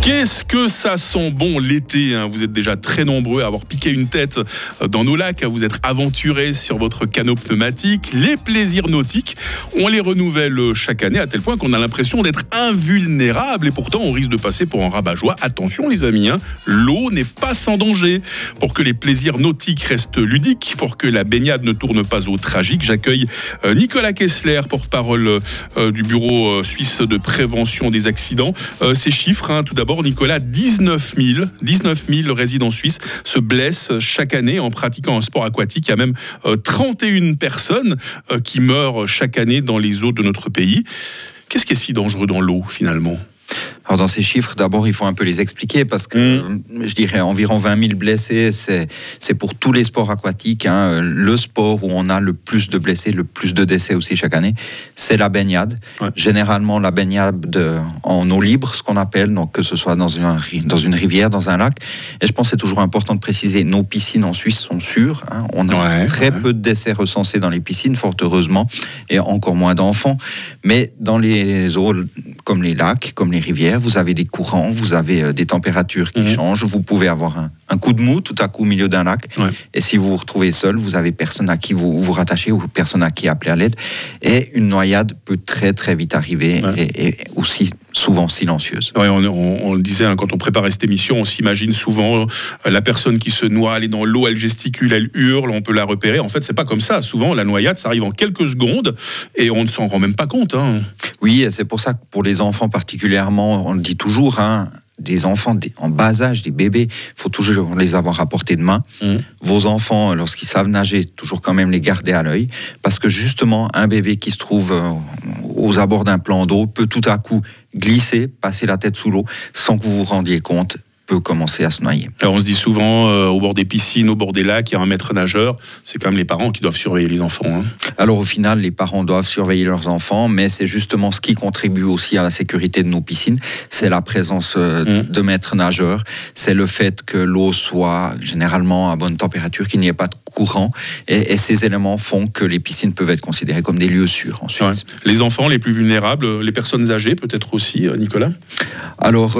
Qu'est-ce que ça sent bon l'été hein? Vous êtes déjà très nombreux à avoir piqué une tête euh, dans nos lacs, à vous être aventurés sur votre canot pneumatique. Les plaisirs nautiques, on les renouvelle chaque année à tel point qu'on a l'impression d'être invulnérable et pourtant on risque de passer pour un rabat-joie. Attention les amis, hein, l'eau n'est pas sans danger. Pour que les plaisirs nautiques restent ludiques, pour que la baignade ne tourne pas au tragique, j'accueille euh, Nicolas Kessler, porte-parole euh, du Bureau suisse de prévention des accidents. Ces chiffres, hein, tout d'abord, Nicolas, 19 000, 19 000 résidents suisses se blessent chaque année en pratiquant un sport aquatique. Il y a même 31 euh, personnes euh, qui meurent chaque année dans les eaux de notre pays. Qu'est-ce qui est si dangereux dans l'eau finalement? Alors dans ces chiffres, d'abord, il faut un peu les expliquer parce que mmh. je dirais environ 20 000 blessés, c'est pour tous les sports aquatiques. Hein, le sport où on a le plus de blessés, le plus de décès aussi chaque année, c'est la baignade. Généralement, la baignade en eau libre, ce qu'on appelle, donc que ce soit dans une, dans une rivière, dans un lac. Et je pense que c'est toujours important de préciser, nos piscines en Suisse sont sûres. Hein. on a très peu de décès recensés dans les piscines, fort heureusement, et encore moins d'enfants. Mais dans les eaux comme les lacs, comme les rivières, vous avez des courants, vous avez euh, des températures qui mhm. changent, vous pouvez avoir un, coup de mou tout à coup au milieu d'un lac. Et si vous vous retrouvez seul, vous avez personne à qui vous vous rattachez ou personne à qui appeler à l'aide. Et une noyade peut très très vite arriver et, aussi souvent silencieuse. on, le disait, hein, quand on préparait cette émission, on s'imagine souvent euh, la personne qui se noie, elle est dans l'eau, elle gesticule, elle hurle, on peut la repérer. En fait, c'est pas comme ça. Souvent, la noyade, ça arrive en quelques secondes et on ne s'en rend même pas compte. Hein. Oui, c'est pour ça que pour les enfants particulièrement, on le dit toujours, hein, des enfants en bas âge, des bébés, il faut toujours les avoir à portée de main. Mmh. Vos enfants, lorsqu'ils savent nager, toujours quand même les garder à l'œil, parce que justement, un bébé qui se trouve euh, aux abords d'un plan d'eau peut tout à coup glisser, passer la tête sous l'eau, sans que vous vous rendiez compte peut commencer à se noyer. Alors on se dit souvent euh, au bord des piscines, au bord des lacs, il y a un maître nageur. C'est quand même les parents qui doivent surveiller les enfants. Hein. Alors au final, les parents doivent surveiller leurs enfants, mais c'est justement ce qui contribue aussi à la sécurité de nos piscines. C'est la présence euh, mmh. de maîtres nageurs. C'est le fait que l'eau soit généralement à bonne température, qu'il n'y ait pas de courant. Et, ces éléments font que les piscines peuvent être considérées comme des lieux sûrs en Suisse. Les enfants les plus vulnérables, les personnes âgées peut-être aussi, euh, Nicolas? Alors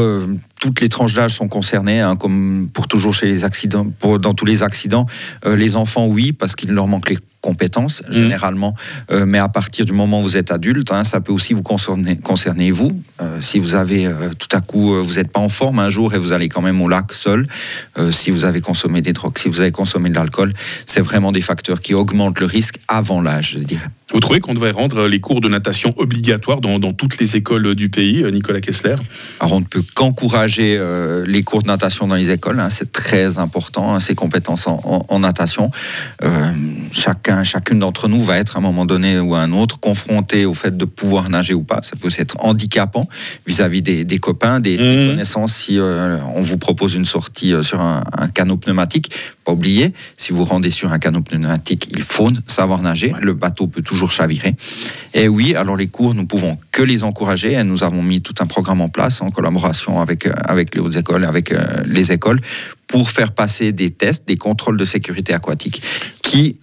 toutes les tranches d'âge sont concernées, hein, comme pour toujours chez les accidents, dans tous les accidents. Euh, les enfants, oui, parce qu'il leur manque les compétences mmh. généralement, euh, mais à partir du moment où vous êtes adulte, hein, ça peut aussi vous concerner, concerner vous. Euh, si vous avez tout à coup, vous n'êtes pas en forme un jour et vous allez quand même au lac seul, si vous avez consommé des drogues, si vous avez consommé de l'alcool, c'est vraiment des facteurs qui augmentent le risque avant l'âge, je dirais. Vous trouvez qu'on devrait rendre les cours de natation obligatoires dans, toutes les écoles du pays, Nicolas Kessler? Alors on ne peut qu'encourager euh, les cours de natation dans les écoles, hein, c'est très important, hein, ces compétences en, natation. Euh, chacun, chacune d'entre nous va être à un moment donné ou à un autre confronté au fait de pouvoir nager ou pas. Ça peut être handicapant vis-à-vis des, copains, des, mmh. connaissances. Si euh, on vous propose une sortie sur un, un, canot pneumatique, pas oublier, si vous rendez sur un canot pneumatique, il faut savoir nager. Le bateau peut toujours chavirer. Et oui, alors les cours, nous pouvons que les encourager. Et nous avons mis tout un programme en place en collaboration avec, euh, avec les hautes écoles, avec euh, les écoles, pour faire passer des tests, des contrôles de sécurité aquatique qui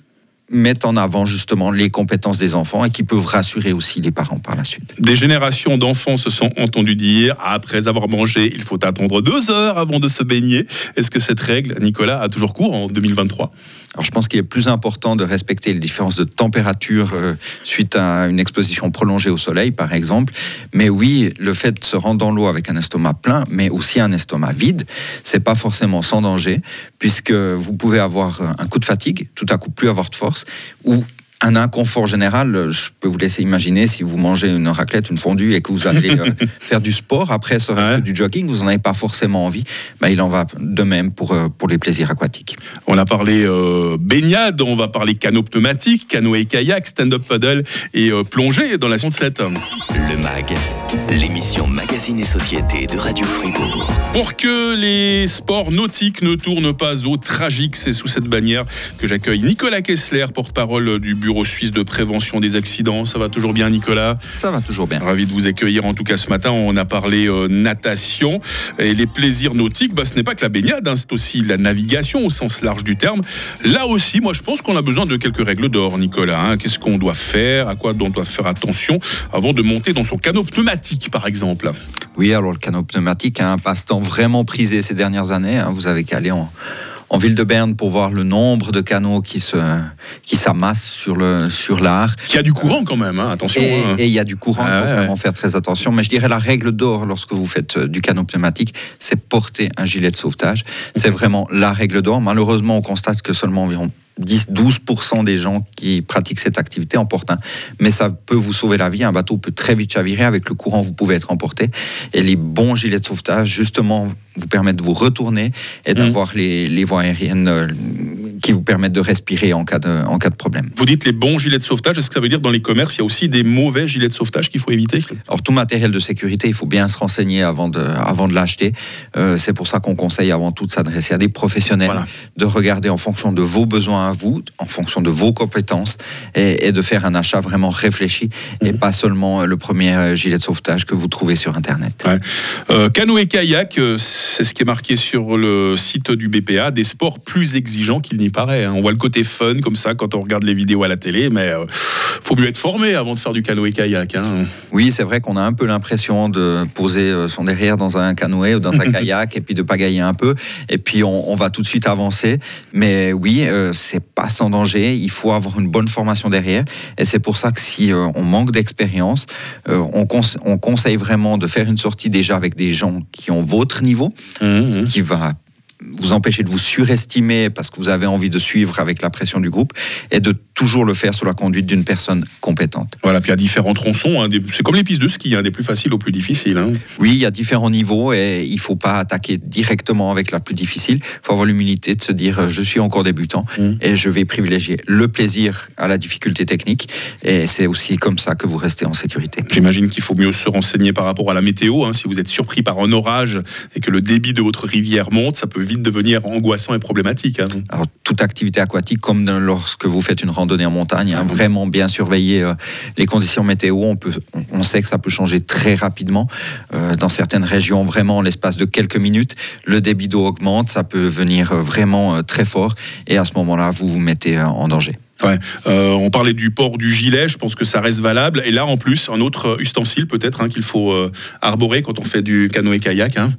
mettent en avant justement les compétences des enfants et qui peuvent rassurer aussi les parents par la suite. Des générations d'enfants se sont entendus dire après avoir mangé, il faut attendre deux heures avant de se baigner. Est-ce que cette règle, Nicolas, a toujours cours en 2023 alors je pense qu'il est plus important de respecter les différences de température euh, suite à une exposition prolongée au soleil, par exemple. Mais oui, le fait de se rendre dans l'eau avec un estomac plein, mais aussi un estomac vide, c'est pas forcément sans danger, puisque vous pouvez avoir un coup de fatigue, tout à coup plus avoir de force, ou un inconfort général, je peux vous laisser imaginer si vous mangez une raclette, une fondue et que vous allez euh, faire du sport après ce du jogging, vous n'en avez pas forcément envie. Ben, il en va de même pour, euh, pour les plaisirs aquatiques. On a parlé euh, baignade, on va parler canot pneumatique, canoë et kayak, stand-up paddle et plongée dans la 7. Le MAG, l'émission Magazine et Société de Radio Fribourg. Pour que les sports nautiques ne tournent pas au tragique, c'est sous cette bannière que j'accueille Nicolas Kessler, porte-parole du Bureau suisse de prévention des accidents. Ça va toujours bien, Nicolas Ça va toujours bien. Ravi de vous accueillir en tout cas ce matin. On a parlé euh, natation et les plaisirs nautiques. Bah, ce n'est pas que la baignade, hein, c'est aussi la navigation au sens large du terme. Là aussi, moi je pense qu'on a besoin de quelques règles d'or, Nicolas. hein. Qu'est-ce qu'on doit faire? À quoi on doit faire attention avant de monter dans son canot pneumatique, par exemple? Oui, alors le canot pneumatique, hein, un passe-temps vraiment prisé ces dernières années. hein. Vous avez qu'à aller en, en ville de Berne pour voir le nombre de canots qui se qui s'amassent sur le sur l'art. Qui a du courant quand même, hein, attention. Et hein. et il y a du courant, Ah il faut ouais, vraiment faire très attention. Mais je dirais la règle d'or lorsque vous faites euh, du canot pneumatique, c'est porter un gilet de sauvetage. C'est vraiment la règle d'or. Malheureusement, on constate que seulement environ 10-12% des gens qui pratiquent cette activité en portent un. Mais ça peut vous sauver la vie. Un bateau peut très vite chavirer. Avec le courant, vous pouvez être emporté. Et les bons gilets de sauvetage, justement, vous permettent de vous retourner et Mhm. d'avoir les, les voies aériennes euh, qui vous permettent de respirer en cas de, en cas de problème. Vous dites les bons gilets de sauvetage, est-ce que ça veut dire dans les commerces, il y a aussi des mauvais gilets de sauvetage qu'il faut éviter Alors tout matériel de sécurité, il faut bien se renseigner avant de, avant de l'acheter. Euh, c'est pour ça qu'on conseille avant tout de s'adresser à des professionnels, Voilà. de regarder en fonction de vos besoins à vous, en fonction de vos compétences, et, et de faire un achat vraiment réfléchi, et Mhm. pas seulement le premier euh, gilet de sauvetage que vous trouvez sur Internet. Ouais. Euh, Canoë et kayak, euh, c'est ce qui est marqué sur le site du BPA, des sports plus exigeants qu'il n'y paraît. hein. On voit le côté fun comme ça quand on regarde les vidéos à la télé, mais euh, faut mieux être formé avant de faire du canoë kayak. hein. Oui, c'est vrai qu'on a un peu l'impression de poser euh, son derrière dans un canoë ou dans un kayak et puis de pagailler un peu et puis on, on va tout de suite avancer. Mais oui, euh, c'est pas sans danger. Il faut avoir une bonne formation derrière et c'est pour ça que si euh, on manque d'expérience, on, conse- on conseille vraiment de faire une sortie déjà avec des gens qui ont votre niveau, Mmh, ce qui va vous empêcher de vous surestimer parce que vous avez envie de suivre avec la pression du groupe et de toujours le faire sous la conduite d'une personne compétente. Voilà, puis il y a différents tronçons. hein, c'est comme les pistes de ski, hein, des plus faciles aux plus difficiles. hein. Oui, il y a différents niveaux et il faut pas attaquer directement avec la plus difficile. Il faut avoir l'humilité de se dire euh, je suis encore débutant Mm. et je vais privilégier le plaisir à la difficulté technique et c'est aussi comme ça que vous restez en sécurité. J'imagine qu'il faut mieux se renseigner par rapport à la météo. hein. Si vous êtes surpris par un orage et que le débit de votre rivière monte, ça peut vite devenir angoissant et problématique. Alors toute activité aquatique comme lorsque vous faites une randonnée en montagne, hein, vraiment bien surveiller euh, les conditions météo. On, peut, on- sait que ça peut changer très rapidement. Euh, dans certaines régions, vraiment en l'espace de quelques minutes, le débit d'eau augmente, ça peut venir euh, vraiment très fort et à ce moment-là, vous vous mettez en danger. Ouais. Euh, on parlait du port du gilet, je pense que ça reste valable. Et là, en plus, un autre ustensile peut-être hein, qu'il faut euh, arborer quand on fait du canoë-kayak. hein.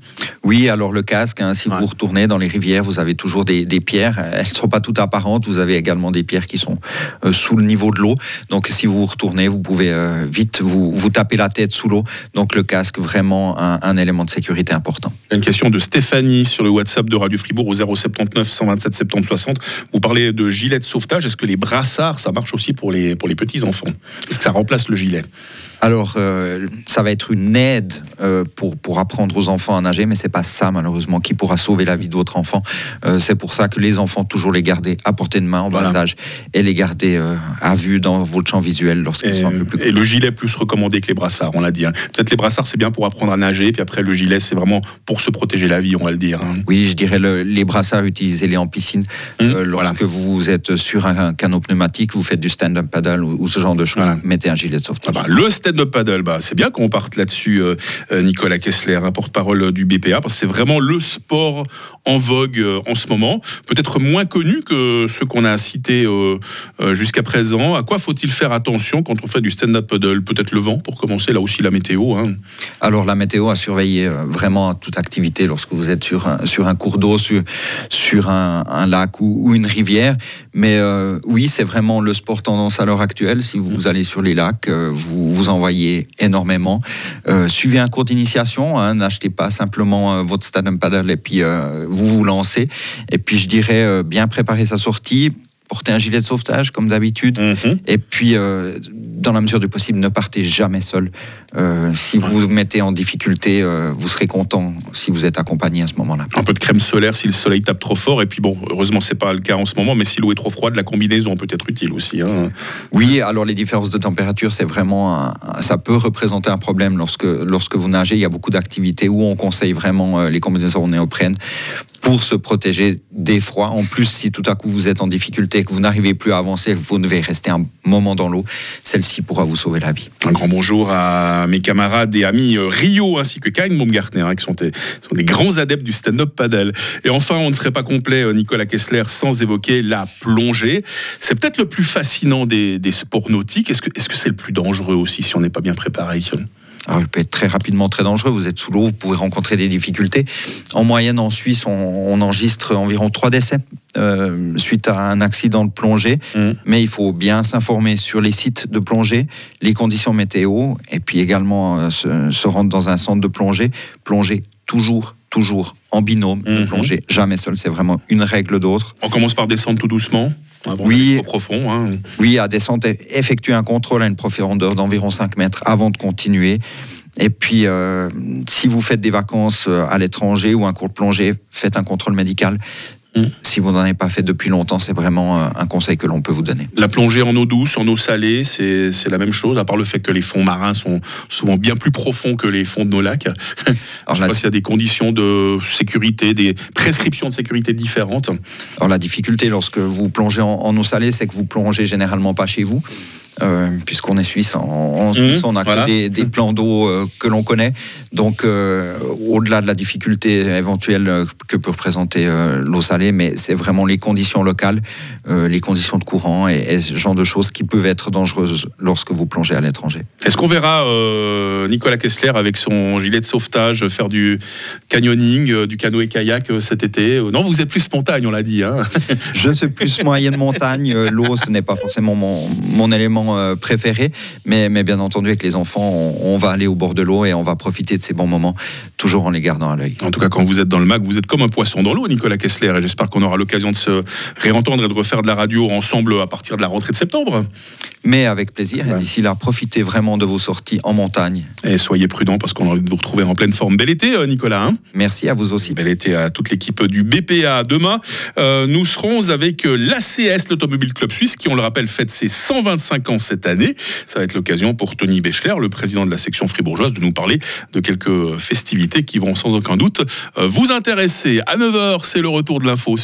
Oui, alors le casque, hein, si Ouais. vous retournez dans les rivières, vous avez toujours des, des pierres. Elles ne sont pas toutes apparentes. Vous avez également des pierres qui sont euh, sous le niveau de l'eau. Donc si vous retournez, vous pouvez euh, vite vous, vous taper la tête sous l'eau. Donc le casque, vraiment un, un élément de sécurité important. Une question de Stéphanie sur le WhatsApp de Radio Fribourg au 079 127 70 60. Vous parlez de gilet de sauvetage. Est-ce que les brassards, ça marche aussi pour les, pour les petits-enfants Est-ce que ça remplace le gilet? Alors, euh, ça va être une aide euh, pour, pour apprendre aux enfants à nager, mais c'est pas ça, malheureusement, qui pourra sauver la vie de votre enfant. Euh, c'est pour ça que les enfants, toujours les garder à portée de main en Voilà. bas âge et les garder à vue dans votre champ visuel lorsqu'ils sont un peu plus et le gilet plus recommandé que les brassards, on l'a dit. hein. Peut-être les brassards, c'est bien pour apprendre à nager. Puis après, le gilet, c'est vraiment pour se protéger la vie, on va le dire. hein. Oui, je dirais le- les brassards, utilisez-les en piscine. Voilà. lorsque vous êtes sur un, un canot pneumatique, vous faites du stand-up paddle ou, ou ce genre de choses, Voilà. mettez un gilet de Ah sauvetage. bah, le stand-up paddle, bah, c'est bien qu'on parte là-dessus, euh, euh, Nicolas Kessler, un porte-parole du BPA, parce que c'est vraiment le sport en vogue euh, en ce moment, peut-être moins connu que ceux qu'on a cités euh, euh, jusqu'à présent. À quoi faut-il faire attention quand on fait du stand-up paddle? Peut-être le vent, pour commencer, là aussi la météo. hein. Alors la météo à surveiller euh, vraiment toute activité lorsque vous êtes sur un, sur un cours d'eau, sur, sur un, un lac ou, ou une rivière. Mais oui, c'est vraiment le sport tendance à l'heure actuelle. Si vous allez sur les lacs, vous vous envoyez énormément. Euh, suivez un cours d'initiation. hein, N'achetez pas simplement euh, votre stand-up paddle et puis euh, vous vous lancez. Et puis je dirais euh, bien préparer sa sortie. Porter un gilet de sauvetage comme d'habitude. Mhm. Et puis, euh, dans la mesure du possible, ne partez jamais seul. Euh, si vous vous mettez en difficulté, euh, vous serez content si vous êtes accompagné à ce moment-là. Un peu de crème solaire si le soleil tape trop fort. Et puis bon, heureusement, c'est pas le cas en ce moment, mais si l'eau est trop froide, la combinaison peut être utile aussi. hein. Oui, alors les différences de température, c'est vraiment, un- ça peut représenter un problème lorsque lorsque vous nagez. Il y a beaucoup d'activités où on conseille vraiment euh, les combinaisons néoprène pour se protéger des froids. En plus, si tout à coup vous êtes en difficulté et que vous n'arrivez plus à avancer, vous devez rester un moment dans l'eau. Celle-ci pourra vous sauver la vie. Un grand bonjour à mes camarades et amis euh, Rio ainsi que Karin Baumgartner, hein, qui sont des, grands adeptes du stand-up paddle. Et enfin, on ne serait pas complet, euh, Nicolas Kessler, sans évoquer la plongée. C'est peut-être le plus fascinant des, sports nautiques. Est-ce que est-ce que c'est le plus dangereux aussi si on n'est pas bien préparé alors, il peut être très rapidement très dangereux. Vous êtes sous l'eau, vous pouvez rencontrer des difficultés. En moyenne, en Suisse, on, on enregistre environ trois décès euh, suite à un accident de plongée. Mmh. Mais il faut bien s'informer sur les sites de plongée, les conditions météo, et puis également euh, se, se rendre dans un centre de plongée. Plonger toujours, toujours en binôme, ne Mhm. plonger jamais seul. C'est vraiment une règle d'autre. On commence par descendre tout doucement. Avant Oui. profond. hein. Oui, à descente, effectuer un contrôle à une profondeur d'environ 5 mètres avant de continuer. Et puis, euh, si vous faites des vacances euh, à l'étranger ou un cours de plongée, faites un contrôle médical. Mm. Si vous n'en avez pas fait depuis longtemps, c'est vraiment euh, un conseil que l'on peut vous donner. La plongée en eau douce, en eau salée, c'est c'est la même chose, à part le fait que les fonds marins sont souvent bien plus profonds que les fonds de nos lacs. Alors, Je sais la, pas s'il y a des conditions de sécurité, des prescriptions de sécurité différentes. alors, la difficulté lorsque vous plongez en, en eau salée, c'est que vous plongez généralement pas chez vous. Euh, Puisqu'on est suisse, en, en Suisse, on a que voilà. des, des plans d'eau euh, que l'on connaît. Donc, euh, au-delà de la difficulté éventuelle que peut représenter euh, l'eau salée, mais c'est vraiment les conditions locales, les conditions de courant et, et ce genre de choses qui peuvent être dangereuses lorsque vous plongez à l'étranger. Est-ce qu'on verra Nicolas Kessler avec son gilet de sauvetage faire du canyoning, du canoë-kayak cet été? Non, vous êtes plus montagne, on l'a dit. Hein Je suis plus moyenne montagne. L'eau, ce n'est pas forcément mon, mon élément euh, préféré, mais, mais bien entendu, avec les enfants, on, on va aller au bord de l'eau et on va profiter de ces bons moments, toujours en les gardant à l'œil. En tout cas, quand vous êtes dans le mag, vous êtes comme un poisson dans l'eau, Nicolas Kessler. Et j'espère qu'on aura l'occasion de se réentendre et de refaire de la radio ensemble à partir de la rentrée de septembre. Mais avec plaisir, et d'ici là, profitez vraiment de vos sorties en montagne. Et soyez prudents parce qu'on a envie de vous retrouver en pleine forme. Bel été, euh, Nicolas. hein Merci à vous aussi. Bel été à toute l'équipe du BPA. Demain, euh, nous serons avec l'ACS, l'Automobile Club Suisse, qui, on le rappelle, fête ses 125 ans cette année. Ça va être l'occasion pour Tony Béchler, le président de la section fribourgeoise, de nous parler de quelques festivités qui vont sans aucun doute euh, vous intéresser. À 9h, c'est le retour de l'info